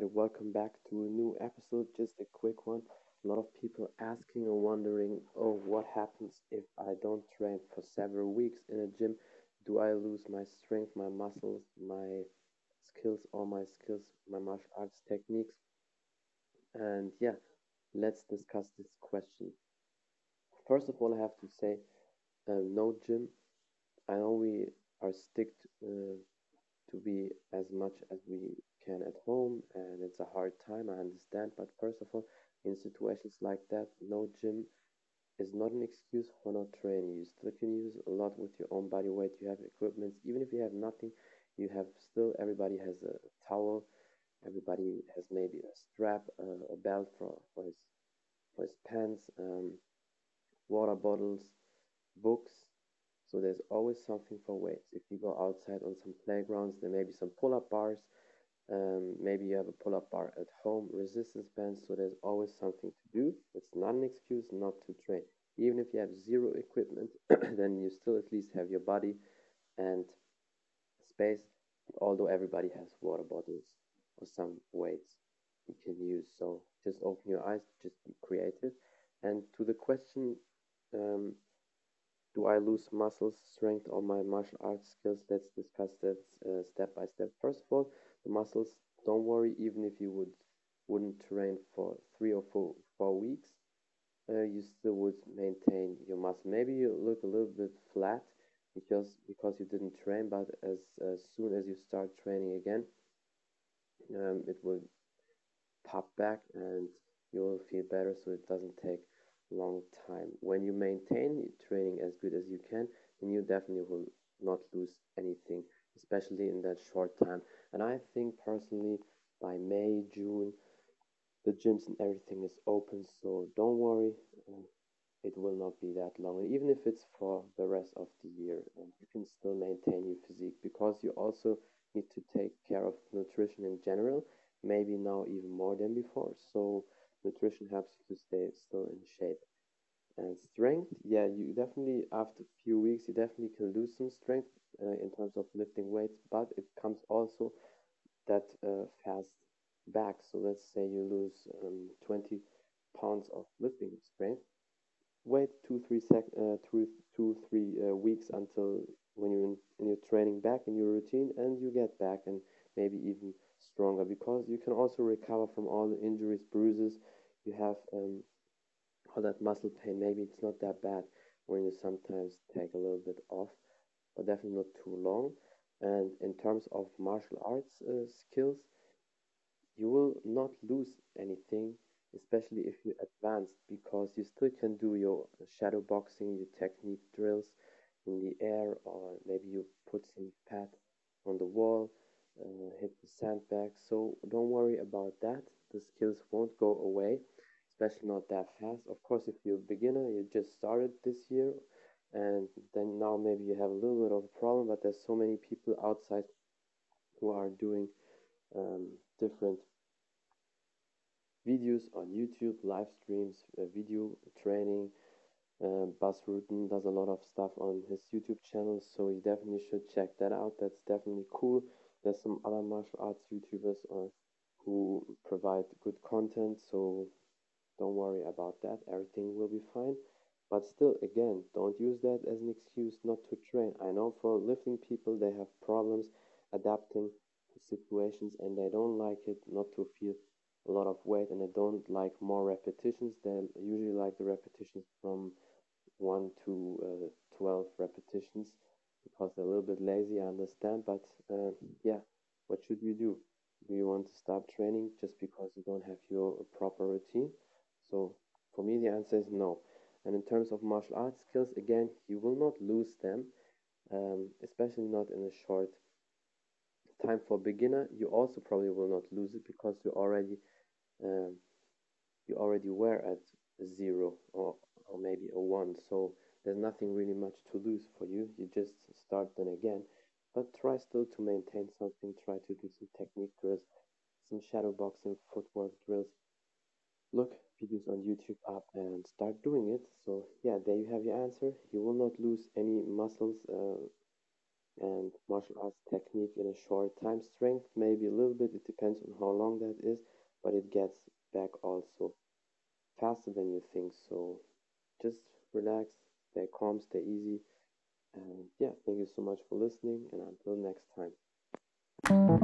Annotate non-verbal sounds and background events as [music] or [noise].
everybody, welcome back to a new episode. Just a quick one. A lot of people asking or wondering, oh, what happens if I don't train for several weeks in a gym? Do I lose my strength, my muscles, my skills, all my skills, my martial arts techniques? And yeah, let's discuss this question. First of all, I have to say, uh, no gym. I know we are sticked uh, to be as much as we can at home and it's a hard time i understand but first of all in situations like that no gym is not an excuse for not training you still can use a lot with your own body weight you have equipment even if you have nothing you have still everybody has a towel everybody has maybe a strap uh, a belt for, for his for his pants um, water bottles books so there's always something for weights. If you go outside on some playgrounds, there may be some pull-up bars. Um, maybe you have a pull-up bar at home, resistance bands. So there's always something to do. It's not an excuse not to train. Even if you have zero equipment, [coughs] then you still at least have your body and space. Although everybody has water bottles or some weights you can use. So just open your eyes, just be creative. And to the question, um, do I lose muscles, strength, or my martial arts skills? Let's discuss that uh, step by step. First of all, the muscles. Don't worry, even if you would wouldn't train for three or four four weeks, uh, you still would maintain your muscle. Maybe you look a little bit flat because because you didn't train, but as, as soon as you start training again, um, it will pop back and you will feel better. So it doesn't take long time. When you maintain training as good as you can, then you definitely will not lose anything, especially in that short time. And I think personally, by May, June, the gyms and everything is open, so don't worry, uh, it will not be that long. And even if it's for the rest of the year, uh, you can still maintain your physique because you also need to take care of nutrition in general, maybe now even more than before. So nutrition helps you to stay still in shape. And strength, yeah, you definitely after a few weeks you definitely can lose some strength uh, in terms of lifting weights, but it comes also that uh, fast back. So let's say you lose um, 20 pounds of lifting strength. Wait two, three sec, uh, two, two, three uh, weeks until when you're in, in your training back in your routine, and you get back and maybe even stronger because you can also recover from all the injuries, bruises you have, um, all that muscle pain. Maybe it's not that bad when you sometimes take a little bit off, but definitely not too long. And in terms of martial arts uh, skills, you will not lose anything, especially if you advance, because you still can do your shadow boxing, your technique drills in the air, or maybe you put some pad on the wall, hit the sandbag. So don't worry about that. The skills won't go away, especially not that fast. Of course, if you're a beginner, you just started this year, and then now maybe you have a little bit of a problem, but there's so many people outside who are doing um, different videos on YouTube, live streams, uh, video training. Uh, Bas Rutten does a lot of stuff on his YouTube channel, so you definitely should check that out. That's definitely cool. There's some other martial arts YouTubers uh, who provide good content, so don't worry about that. Everything will be fine. But still, again, don't use that as an excuse not to train. I know for lifting people, they have problems adapting to situations and they don't like it not to feel a lot of weight and they don't like more repetitions. They usually like the repetitions from 1 to uh, 12 repetitions they're a little bit lazy, I understand. But uh, yeah, what should you do? Do you want to stop training just because you don't have your proper routine? So for me, the answer is no. And in terms of martial arts skills, again, you will not lose them, um, especially not in a short time for beginner. You also probably will not lose it because you already um, you already were at zero or, or maybe a one. So there's nothing really much to lose for you. You just start then again. But try still to maintain something. Try to do some technique drills, some shadow boxing, footwork drills. Look videos on YouTube up and start doing it. So yeah, there you have your answer. You will not lose any muscles uh, and martial arts technique in a short time. Strength, maybe a little bit, it depends on how long that is, but it gets back also faster than you think. So just relax, stay calm, stay easy. And yeah, thank you so much for listening, and until next time.